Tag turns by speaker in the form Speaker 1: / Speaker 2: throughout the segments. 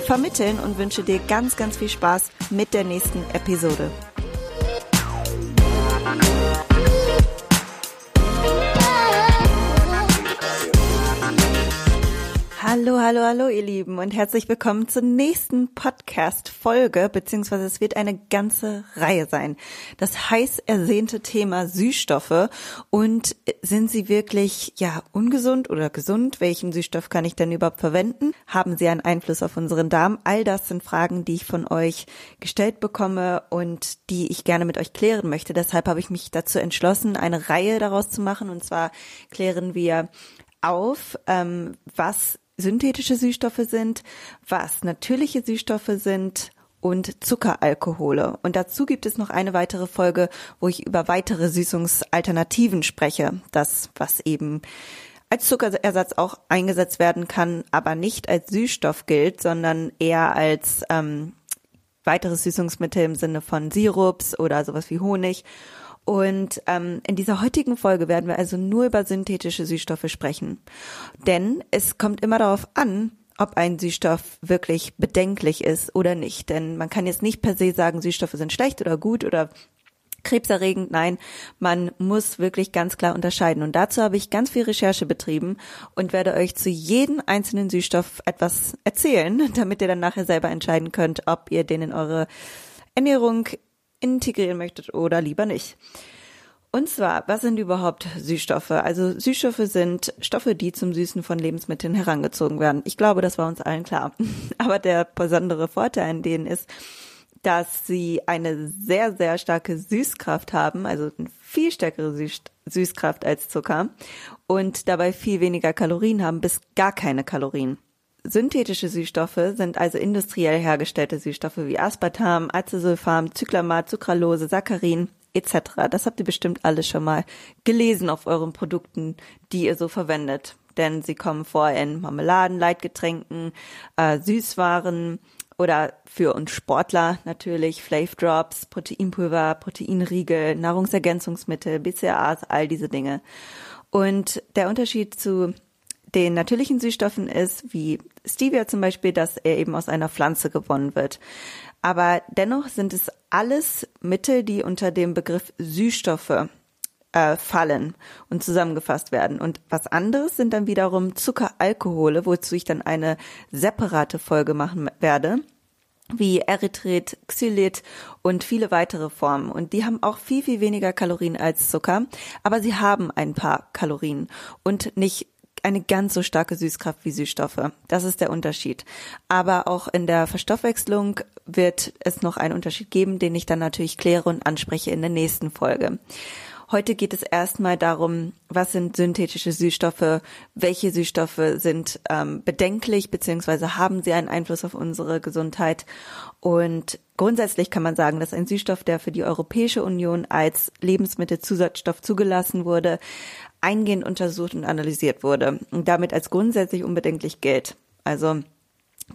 Speaker 1: vermitteln und wünsche dir ganz, ganz viel Spaß mit der nächsten Episode. Hallo, hallo, hallo, ihr Lieben und herzlich willkommen zur nächsten Podcast-Folge, beziehungsweise es wird eine ganze Reihe sein. Das heiß ersehnte Thema Süßstoffe und sind sie wirklich, ja, ungesund oder gesund? Welchen Süßstoff kann ich denn überhaupt verwenden? Haben sie einen Einfluss auf unseren Darm? All das sind Fragen, die ich von euch gestellt bekomme und die ich gerne mit euch klären möchte. Deshalb habe ich mich dazu entschlossen, eine Reihe daraus zu machen und zwar klären wir auf, ähm, was synthetische Süßstoffe sind, was natürliche Süßstoffe sind und Zuckeralkohole. Und dazu gibt es noch eine weitere Folge, wo ich über weitere Süßungsalternativen spreche. Das, was eben als Zuckerersatz auch eingesetzt werden kann, aber nicht als Süßstoff gilt, sondern eher als ähm, weiteres Süßungsmittel im Sinne von Sirups oder sowas wie Honig. Und ähm, in dieser heutigen Folge werden wir also nur über synthetische Süßstoffe sprechen. Denn es kommt immer darauf an, ob ein Süßstoff wirklich bedenklich ist oder nicht. Denn man kann jetzt nicht per se sagen, Süßstoffe sind schlecht oder gut oder krebserregend. Nein, man muss wirklich ganz klar unterscheiden. Und dazu habe ich ganz viel Recherche betrieben und werde euch zu jedem einzelnen Süßstoff etwas erzählen, damit ihr dann nachher selber entscheiden könnt, ob ihr den in eure Ernährung integrieren möchtet oder lieber nicht. Und zwar, was sind überhaupt Süßstoffe? Also Süßstoffe sind Stoffe, die zum Süßen von Lebensmitteln herangezogen werden. Ich glaube, das war uns allen klar. Aber der besondere Vorteil an denen ist, dass sie eine sehr, sehr starke Süßkraft haben, also eine viel stärkere Süß Süßkraft als Zucker und dabei viel weniger Kalorien haben, bis gar keine Kalorien. Synthetische Süßstoffe sind also industriell hergestellte Süßstoffe wie Aspartam, Acesulfam, Zyklamat, Sucralose, Saccharin etc. Das habt ihr bestimmt alles schon mal gelesen auf euren Produkten, die ihr so verwendet. Denn sie kommen vor in Marmeladen, Leitgetränken, äh, Süßwaren oder für uns Sportler natürlich Flav Drops, Proteinpulver, Proteinriegel, Nahrungsergänzungsmittel, BCAAs, all diese Dinge. Und der Unterschied zu den natürlichen Süßstoffen ist, wie Stevia zum Beispiel, dass er eben aus einer Pflanze gewonnen wird. Aber dennoch sind es alles Mittel, die unter dem Begriff Süßstoffe äh, fallen und zusammengefasst werden. Und was anderes sind dann wiederum Zuckeralkohole, wozu ich dann eine separate Folge machen werde wie Erythrit, Xylit und viele weitere Formen. Und die haben auch viel, viel weniger Kalorien als Zucker, aber sie haben ein paar Kalorien und nicht eine ganz so starke Süßkraft wie Süßstoffe. Das ist der Unterschied. Aber auch in der Verstoffwechslung wird es noch einen Unterschied geben, den ich dann natürlich kläre und anspreche in der nächsten Folge. Heute geht es erstmal darum, was sind synthetische Süßstoffe, welche Süßstoffe sind ähm, bedenklich beziehungsweise haben sie einen Einfluss auf unsere Gesundheit. Und grundsätzlich kann man sagen, dass ein Süßstoff, der für die Europäische Union als Lebensmittelzusatzstoff zugelassen wurde, eingehend untersucht und analysiert wurde und damit als grundsätzlich unbedenklich gilt. Also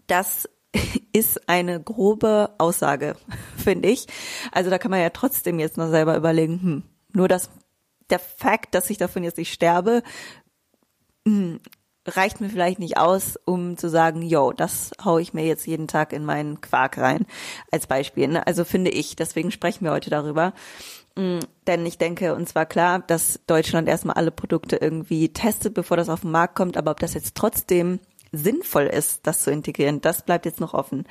Speaker 1: das ist eine grobe Aussage, finde ich. Also da kann man ja trotzdem jetzt noch selber überlegen, hm, nur das, der Fakt, dass ich davon jetzt nicht sterbe, hm, reicht mir vielleicht nicht aus, um zu sagen, yo, das hau ich mir jetzt jeden Tag in meinen Quark rein, als Beispiel. Ne? Also finde ich, deswegen sprechen wir heute darüber. Mm, denn ich denke, uns war klar, dass Deutschland erstmal alle Produkte irgendwie testet, bevor das auf den Markt kommt. Aber ob das jetzt trotzdem sinnvoll ist, das zu integrieren, das bleibt jetzt noch offen.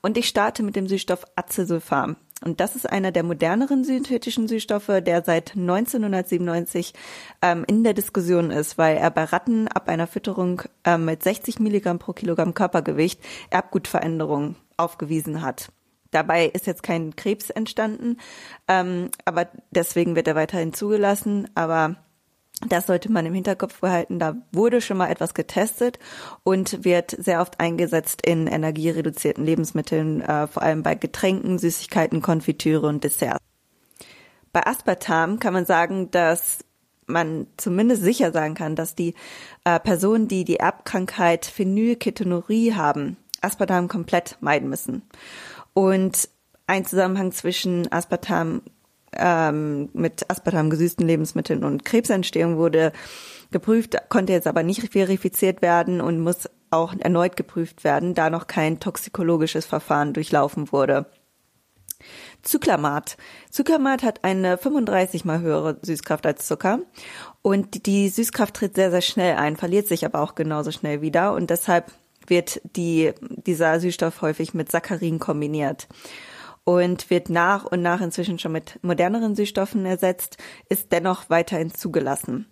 Speaker 1: Und ich starte mit dem Süßstoff Acesulfam. Und das ist einer der moderneren synthetischen Süßstoffe, der seit 1997 ähm, in der Diskussion ist, weil er bei Ratten ab einer Fütterung ähm, mit 60 Milligramm pro Kilogramm Körpergewicht Erbgutveränderungen aufgewiesen hat. Dabei ist jetzt kein Krebs entstanden, ähm, aber deswegen wird er weiterhin zugelassen. Aber Das sollte man im Hinterkopf behalten. Da wurde schon mal etwas getestet und wird sehr oft eingesetzt in energiereduzierten Lebensmitteln, äh, vor allem bei Getränken, Süßigkeiten, Konfitüre und Desserts. Bei Aspartam kann man sagen, dass man zumindest sicher sagen kann, dass die äh, Personen, die die Erbkrankheit Phenylketonurie haben, Aspartam komplett meiden müssen. Und ein Zusammenhang zwischen Aspartam ähm, mit Aspartam gesüßten Lebensmitteln und Krebsentstehung wurde geprüft, konnte jetzt aber nicht verifiziert werden und muss auch erneut geprüft werden, da noch kein toxikologisches Verfahren durchlaufen wurde. Zyklamat. Zyklamat hat eine 35 mal höhere Süßkraft als Zucker und die Süßkraft tritt sehr, sehr schnell ein, verliert sich aber auch genauso schnell wieder und deshalb wird die, dieser Süßstoff häufig mit Saccharin kombiniert und wird nach und nach inzwischen schon mit moderneren Süßstoffen ersetzt, ist dennoch weiterhin zugelassen.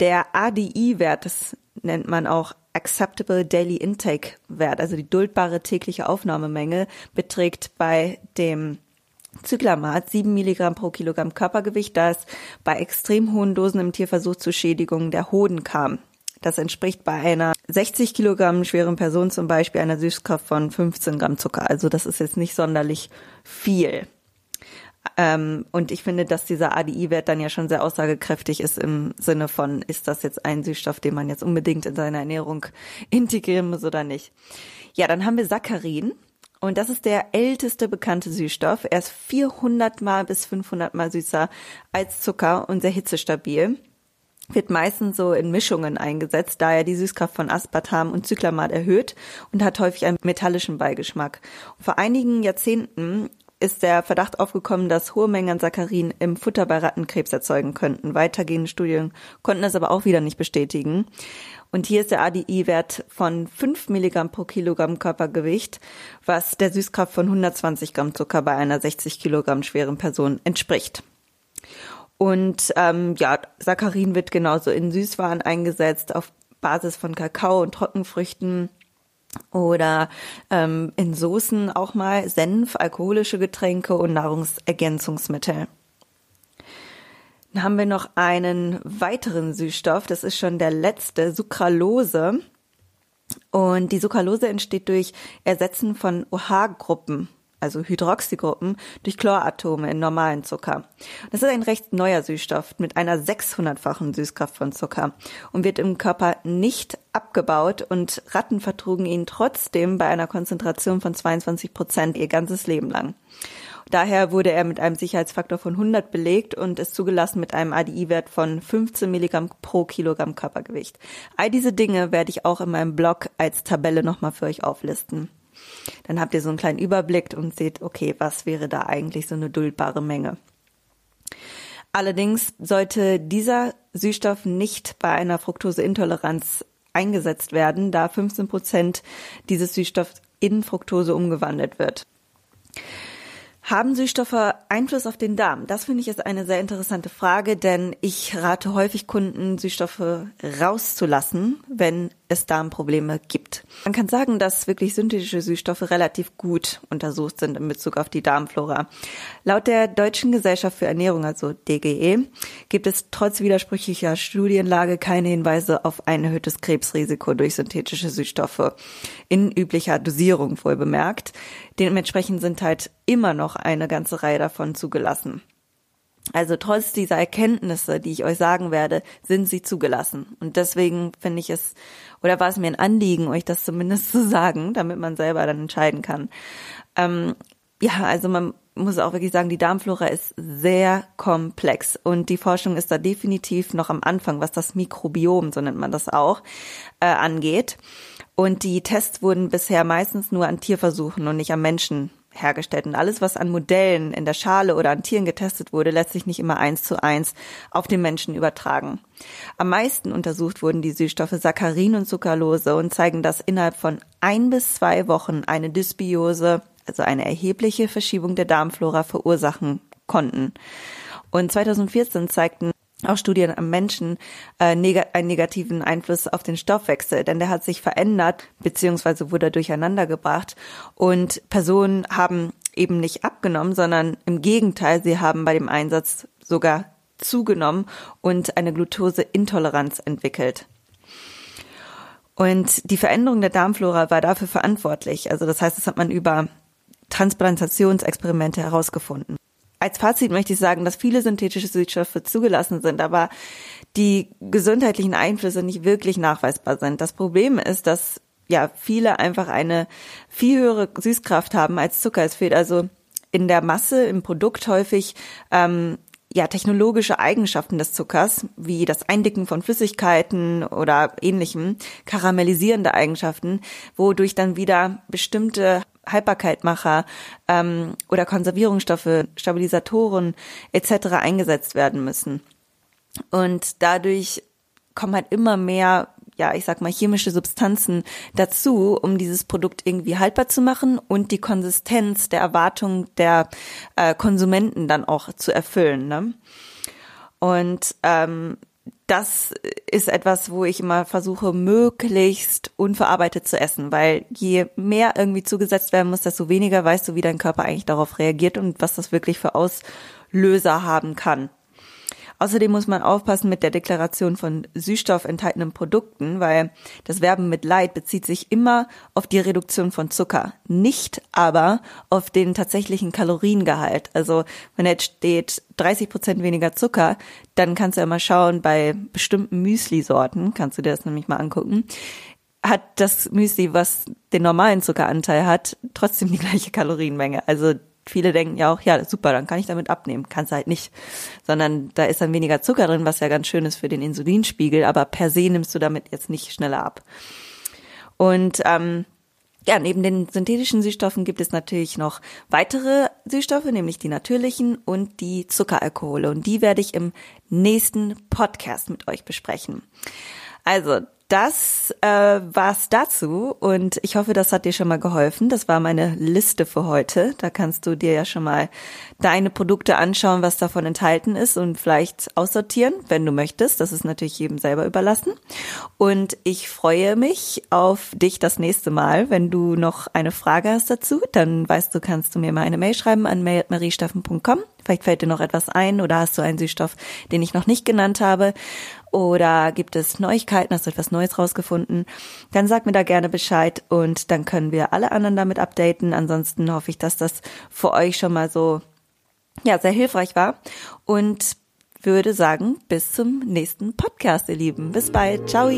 Speaker 1: Der ADI-Wert, das nennt man auch Acceptable Daily Intake Wert, also die duldbare tägliche Aufnahmemenge, beträgt bei dem Zyklamat 7 Milligramm pro Kilogramm Körpergewicht, da es bei extrem hohen Dosen im Tierversuch zu Schädigungen der Hoden kam. Das entspricht bei einer 60 Kilogramm schweren Person zum Beispiel einer Süßkraft von 15 Gramm Zucker. Also das ist jetzt nicht sonderlich viel. Ähm, und ich finde, dass dieser ADI-Wert dann ja schon sehr aussagekräftig ist im Sinne von, ist das jetzt ein Süßstoff, den man jetzt unbedingt in seine Ernährung integrieren muss oder nicht. Ja, dann haben wir Saccharin. Und das ist der älteste bekannte Süßstoff. Er ist 400 mal bis 500 mal süßer als Zucker und sehr hitzestabil wird meistens so in Mischungen eingesetzt, da er die Süßkraft von Aspartam und Zyklamat erhöht und hat häufig einen metallischen Beigeschmack. vor einigen Jahrzehnten ist der Verdacht aufgekommen, dass hohe Mengen an Saccharin im Futter bei Ratten Krebs erzeugen könnten. Weitergehende Studien konnten das aber auch wieder nicht bestätigen. Und hier ist der ADI-Wert von 5 Milligramm pro Kilogramm Körpergewicht, was der Süßkraft von 120 Gramm Zucker bei einer 60 Kilogramm schweren Person entspricht. Und ähm, ja, Saccharin wird genauso in Süßwaren eingesetzt auf Basis von Kakao und Trockenfrüchten oder ähm, in Soßen auch mal Senf, alkoholische Getränke und Nahrungsergänzungsmittel. Dann haben wir noch einen weiteren Süßstoff, das ist schon der letzte, Sucralose. Und die Sucralose entsteht durch Ersetzen von OH-Gruppen also Hydroxygruppen, durch Chloratome in normalen Zucker. Das ist ein recht neuer Süßstoff mit einer 600-fachen Süßkraft von Zucker und wird im Körper nicht abgebaut und Ratten vertrugen ihn trotzdem bei einer Konzentration von 22 Prozent ihr ganzes Leben lang. Daher wurde er mit einem Sicherheitsfaktor von 100 belegt und ist zugelassen mit einem ADI-Wert von 15 Milligramm pro Kilogramm Körpergewicht. All diese Dinge werde ich auch in meinem Blog als Tabelle nochmal für euch auflisten. Dann habt ihr so einen kleinen Überblick und seht, okay, was wäre da eigentlich so eine duldbare Menge. Allerdings sollte dieser Süßstoff nicht bei einer Fructoseintoleranz eingesetzt werden, da 15 Prozent dieses Süßstoffs in Fructose umgewandelt wird. Haben Süßstoffe Einfluss auf den Darm? Das finde ich ist eine sehr interessante Frage, denn ich rate häufig Kunden, Süßstoffe rauszulassen, wenn es Darmprobleme gibt. Man kann sagen, dass wirklich synthetische Süßstoffe relativ gut untersucht sind in Bezug auf die Darmflora. Laut der Deutschen Gesellschaft für Ernährung, also DGE, gibt es trotz widersprüchlicher Studienlage keine Hinweise auf ein erhöhtes Krebsrisiko durch synthetische Süßstoffe in üblicher Dosierung wohl bemerkt. Dementsprechend sind halt immer noch eine ganze Reihe davon zugelassen. Also trotz dieser Erkenntnisse, die ich euch sagen werde, sind sie zugelassen. Und deswegen finde ich es, oder war es mir ein Anliegen, euch das zumindest zu sagen, damit man selber dann entscheiden kann. Ähm, ja, also man muss auch wirklich sagen, die Darmflora ist sehr komplex und die Forschung ist da definitiv noch am Anfang, was das Mikrobiom, so nennt man das auch, äh, angeht. Und die Tests wurden bisher meistens nur an Tierversuchen und nicht am Menschen hergestellt. Und alles, was an Modellen in der Schale oder an Tieren getestet wurde, lässt sich nicht immer eins zu eins auf den Menschen übertragen. Am meisten untersucht wurden die Süßstoffe Saccharin und Zuckerlose und zeigen, dass innerhalb von ein bis zwei Wochen eine Dysbiose, also eine erhebliche Verschiebung der Darmflora verursachen konnten. Und 2014 zeigten auch Studien am Menschen äh, neg einen negativen Einfluss auf den Stoffwechsel, denn der hat sich verändert beziehungsweise wurde durcheinander gebracht und Personen haben eben nicht abgenommen, sondern im Gegenteil, sie haben bei dem Einsatz sogar zugenommen und eine Glutoseintoleranz entwickelt. Und die Veränderung der Darmflora war dafür verantwortlich. Also das heißt, das hat man über Transplantationsexperimente herausgefunden. Als Fazit möchte ich sagen, dass viele synthetische Süßstoffe zugelassen sind, aber die gesundheitlichen Einflüsse nicht wirklich nachweisbar sind. Das Problem ist, dass ja viele einfach eine viel höhere Süßkraft haben als Zucker. Es fehlt also in der Masse im Produkt häufig ähm, ja technologische Eigenschaften des Zuckers, wie das Eindicken von Flüssigkeiten oder ähnlichem, karamellisierende Eigenschaften, wodurch dann wieder bestimmte Haltbarkeitmacher ähm, oder Konservierungsstoffe, Stabilisatoren etc. eingesetzt werden müssen. Und dadurch kommen halt immer mehr ja, ich sag mal, chemische Substanzen dazu, um dieses Produkt irgendwie haltbar zu machen und die Konsistenz der Erwartung der äh, Konsumenten dann auch zu erfüllen. Ne? Und ähm, das ist etwas, wo ich immer versuche, möglichst unverarbeitet zu essen, weil je mehr irgendwie zugesetzt werden muss, desto weniger weißt du, wie dein Körper eigentlich darauf reagiert und was das wirklich für Auslöser haben kann. Außerdem muss man aufpassen mit der Deklaration von Süßstoff enthaltenen Produkten, weil das Werben mit Light bezieht sich immer auf die Reduktion von Zucker, nicht aber auf den tatsächlichen Kaloriengehalt. Also wenn jetzt steht 30 Prozent weniger Zucker, dann kannst du ja mal schauen, bei bestimmten Müsli-Sorten, kannst du dir das nämlich mal angucken, hat das Müsli, was den normalen Zuckeranteil hat, trotzdem die gleiche Kalorienmenge. Also viele denken ja auch, ja, super, dann kann ich damit abnehmen. Kannst halt nicht. Sondern da ist dann weniger Zucker drin, was ja ganz schön ist für den Insulinspiegel, aber per se nimmst du damit jetzt nicht schneller ab. Und ähm, ja, neben den synthetischen Süßstoffen gibt es natürlich noch weitere Süßstoffe, nämlich die natürlichen und die Zuckeralkohole. Und die werde ich im nächsten Podcast mit euch besprechen. Also, das äh, war's dazu und ich hoffe, das hat dir schon mal geholfen. Das war meine Liste für heute. Da kannst du dir ja schon mal deine Produkte anschauen, was davon enthalten ist und vielleicht aussortieren, wenn du möchtest. Das ist natürlich jedem selber überlassen. Und ich freue mich auf dich das nächste Mal. Wenn du noch eine Frage hast dazu, dann weißt du, kannst du mir mal eine Mail schreiben an mail.mariestaffen.com. Vielleicht fällt dir noch etwas ein oder hast du einen Süßstoff, den ich noch nicht genannt habe oder gibt es Neuigkeiten, hast du etwas Neues rausgefunden, dann sag mir da gerne Bescheid und dann können wir alle anderen damit updaten. Ansonsten hoffe ich, dass das für euch schon mal so, ja, sehr hilfreich war und würde sagen, bis zum nächsten Podcast, ihr Lieben. Bis bald. Ciao.